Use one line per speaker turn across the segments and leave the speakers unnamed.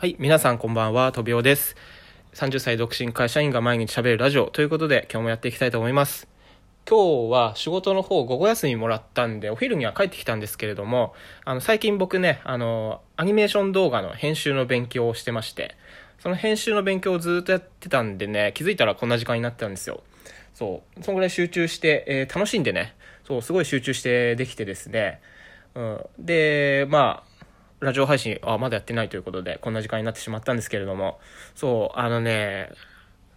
はい、皆さんこんばんは、とびおです。30歳独身会社員が毎日喋るラジオということで、今日もやっていきたいと思います。今日は仕事の方午後休みもらったんで、お昼には帰ってきたんですけれども、あの、最近僕ね、あの、アニメーション動画の編集の勉強をしてまして、その編集の勉強をずっとやってたんでね、気づいたらこんな時間になってたんですよ。そう、そのぐらい集中して、えー楽しんでね、そう、すごい集中してできてですね、うん、で、まあ、ラジオ配信、あ、まだやってないということで、こんな時間になってしまったんですけれども、そう、あのね、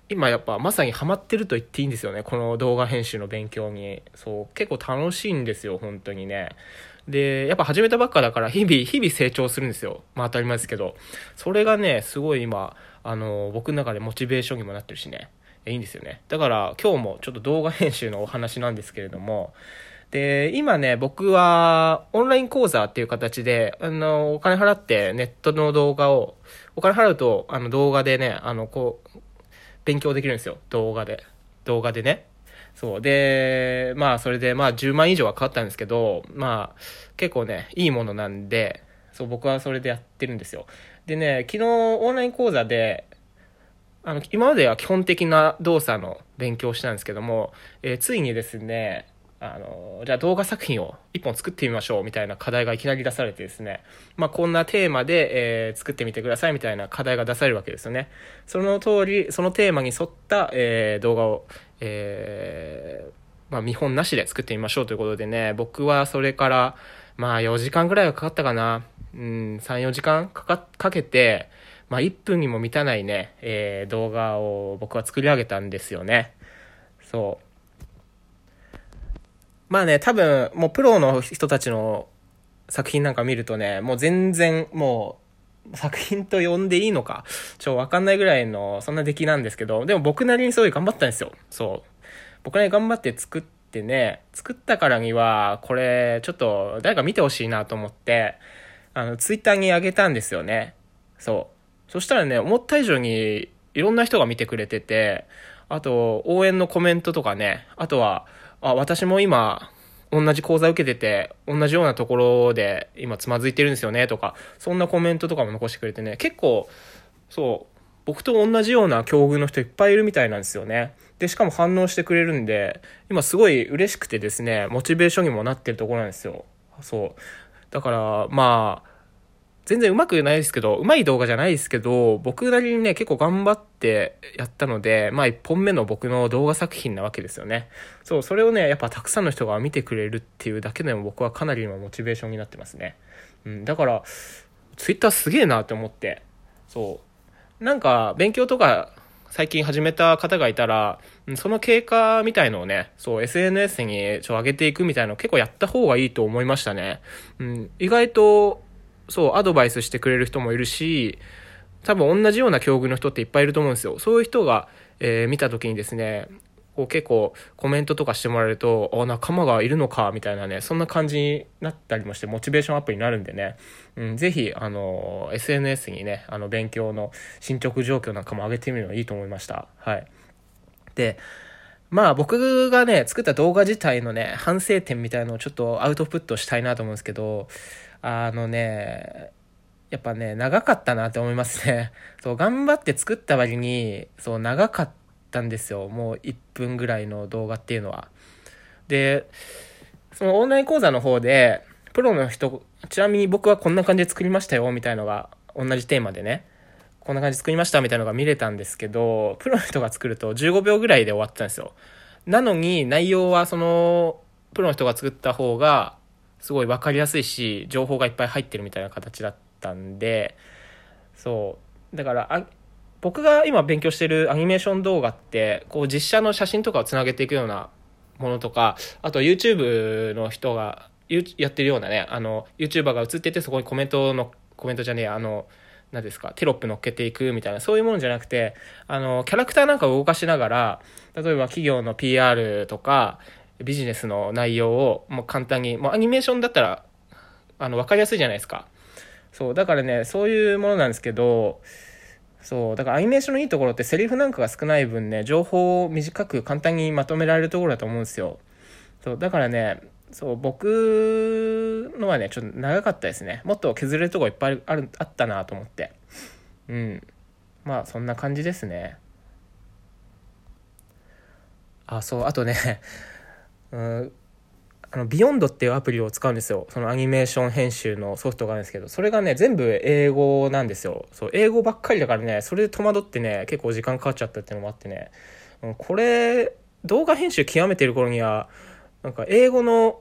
今やっぱまさにハマってると言っていいんですよね、この動画編集の勉強に。そう、結構楽しいんですよ、本当にね。で、やっぱ始めたばっかだから、日々、日々成長するんですよ。まあ当たり前ですけど。それがね、すごい今、あの、僕の中でモチベーションにもなってるしね。いいんですよね。だから今日もちょっと動画編集のお話なんですけれども、で、今ね、僕はオンライン講座っていう形で、あの、お金払ってネットの動画を、お金払うと、あの動画でね、あの、こう、勉強できるんですよ。動画で。動画でね。そう。で、まあ、それで、まあ、10万以上はかかったんですけど、まあ、結構ね、いいものなんで、そう、僕はそれでやってるんですよ。でね、昨日オンライン講座で、あの、今までは基本的な動作の勉強をしたんですけども、えーついにですね、あの、じゃあ動画作品を一本作ってみましょうみたいな課題がいきなり出されてですね、まあこんなテーマで、えー作ってみてくださいみたいな課題が出されるわけですよね。その通り、そのテーマに沿った、えー動画を、えーまあ見本なしで作ってみましょうということでね、僕はそれから、まあ4時間ぐらいはかかったかな。うん、3、4時間かか、かけて、まあ1分にも満たないね、えー動画を僕は作り上げたんですよね。そう。まあね、多分、もうプロの人たちの作品なんか見るとね、もう全然、もう、作品と呼んでいいのか、ちょ、わかんないぐらいの、そんな出来なんですけど、でも僕なりにすごい頑張ったんですよ。そう。僕なりに頑張って作ってね、作ったからには、これ、ちょっと、誰か見てほしいなと思って、あの、ツイッターに上げたんですよね。そう。そしたらね、思った以上に、いろんな人が見てくれてて、あと、応援のコメントとかね、あとは、あ、私も今、同じ講座受けてて、同じようなところで今つまずいてるんですよねとか、そんなコメントとかも残してくれてね、結構、そう、僕と同じような境遇の人いっぱいいるみたいなんですよね。で、しかも反応してくれるんで、今すごい嬉しくてですね、モチベーションにもなってるところなんですよ。そう。だから、まあ、全然うまくないですけど、うまい動画じゃないですけど、僕なりにね、結構頑張ってやったので、まあ一本目の僕の動画作品なわけですよね。そう、それをね、やっぱたくさんの人が見てくれるっていうだけでも僕はかなりのモチベーションになってますね。うん、だから、ツイッターすげえなって思って、そう。なんか、勉強とか、最近始めた方がいたら、その経過みたいのをね、そう、SNS にちょ上げていくみたいの結構やった方がいいと思いましたね。うん、意外と、そう、アドバイスしてくれる人もいるし、多分同じような境遇の人っていっぱいいると思うんですよ。そういう人が、えー見た時にですね、こう結構コメントとかしてもらえると、あ、仲間がいるのか、みたいなね、そんな感じになったりもして、モチベーションアップになるんでね、うん、ぜひ、あの、SNS にね、あの、勉強の進捗状況なんかも上げてみるのがいいと思いました。はい。で、まあ僕がね、作った動画自体のね、反省点みたいのをちょっとアウトプットしたいなと思うんですけど、あのね、やっぱね、長かったなって思いますね。そう、頑張って作った割に、そう、長かったんですよ。もう1分ぐらいの動画っていうのは。で、そのオンライン講座の方で、プロの人、ちなみに僕はこんな感じで作りましたよ、みたいのが、同じテーマでね、こんな感じで作りました、みたいのが見れたんですけど、プロの人が作ると15秒ぐらいで終わってたんですよ。なのに、内容はその、プロの人が作った方が、すごい分かりやすいし、情報がいっぱい入ってるみたいな形だったたんで、そう。だから、あ僕が今勉強してるアニメーション動画って、こう実写の写真とかをつなげていくようなものとか、あと YouTube の人がやってるようなね、あの、YouTuber が映っててそこにコメントの、コメントじゃねえ、あの、何ですか、テロップ乗っけていくみたいな、そういうものじゃなくて、あの、キャラクターなんかを動かしながら、例えば企業の PR とか、ビジネスの内容をもう簡単に、もうアニメーションだったら、あの、わかりやすいじゃないですか。そう、だからね、そういうものなんですけど、そう、だからアニメーションのいいところってセリフなんかが少ない分ね、情報を短く簡単にまとめられるところだと思うんですよ。そう、だからね、そう、僕のはね、ちょっと長かったですね。もっと削れるとこいっぱいある、あったなと思って。うん。まあ、そんな感じですね。あ、そう、あとね、うん、あの、ビヨンドっていうアプリを使うんですよ。そのアニメーション編集のソフトがあるんですけど、それがね、全部英語なんですよ。そう、英語ばっかりだからね、それで戸惑ってね、結構時間かかっちゃったっていうのもあってね、うんこれ、動画編集極めてる頃には、なんか英語の、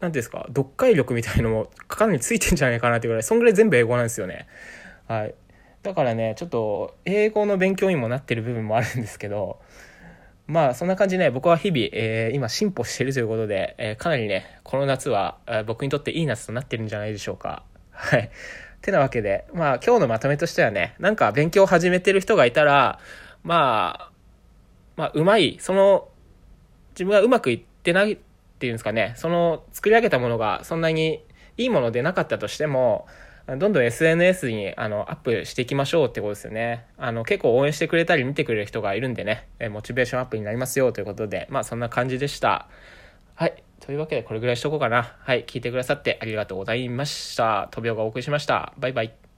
なんですか、読解力みたいのもかなりついてんじゃないかなっていうぐらい、そんぐらい全部英語なんですよね。はい。だからね、ちょっと英語の勉強にもなってる部分もあるんですけど、まあそんな感じで、ね、僕は日々、えー今進歩しているということで、えーかなりね、この夏は、えー僕にとっていい夏となってるんじゃないでしょうか。はい。ってなわけで、まあ今日のまとめとしてはね、なんか勉強を始めてる人がいたら、まあ、まあうまい、その、自分がうまくいってないっていうんですかね、その作り上げたものがそんなにいいものでなかったとしても、どんどん SNS にあのアップしていきましょうってことですよね。あの結構応援してくれたり見てくれる人がいるんでね、えモチベーションアップになりますよということで、まあそんな感じでした。はい。というわけでこれぐらいしとこうかな。はい。聞いてくださってありがとうございました。トビオがお送りしました。バイバイ。